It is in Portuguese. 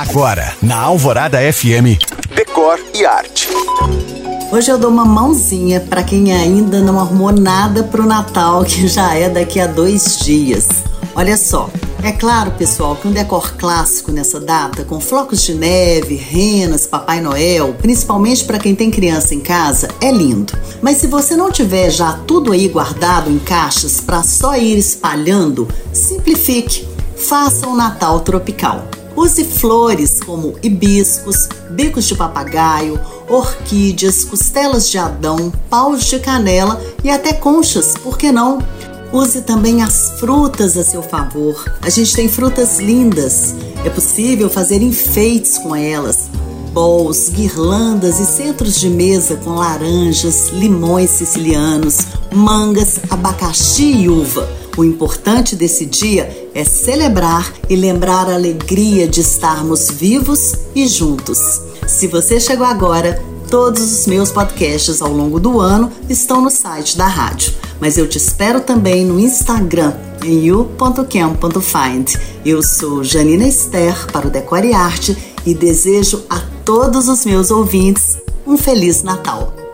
Agora, na Alvorada FM, Decor e Arte. Hoje eu dou uma mãozinha para quem ainda não arrumou nada pro Natal, que já é daqui a dois dias. Olha só, é claro, pessoal, que um decor clássico nessa data, com flocos de neve, renas, Papai Noel, principalmente para quem tem criança em casa, é lindo. Mas se você não tiver já tudo aí guardado em caixas para só ir espalhando, simplifique. Faça um Natal tropical. Use flores como hibiscos, bicos de papagaio, orquídeas, costelas de Adão, paus de canela e até conchas, por que não? Use também as frutas a seu favor. A gente tem frutas lindas. É possível fazer enfeites com elas. Bols, guirlandas e centros de mesa com laranjas, limões sicilianos, mangas, abacaxi e uva. O importante desse dia é celebrar e lembrar a alegria de estarmos vivos e juntos. Se você chegou agora, todos os meus podcasts ao longo do ano estão no site da rádio. Mas eu te espero também no Instagram, em you.cam.find. Eu sou Janina Esther para o Decore Arte e desejo a todos os meus ouvintes um Feliz Natal.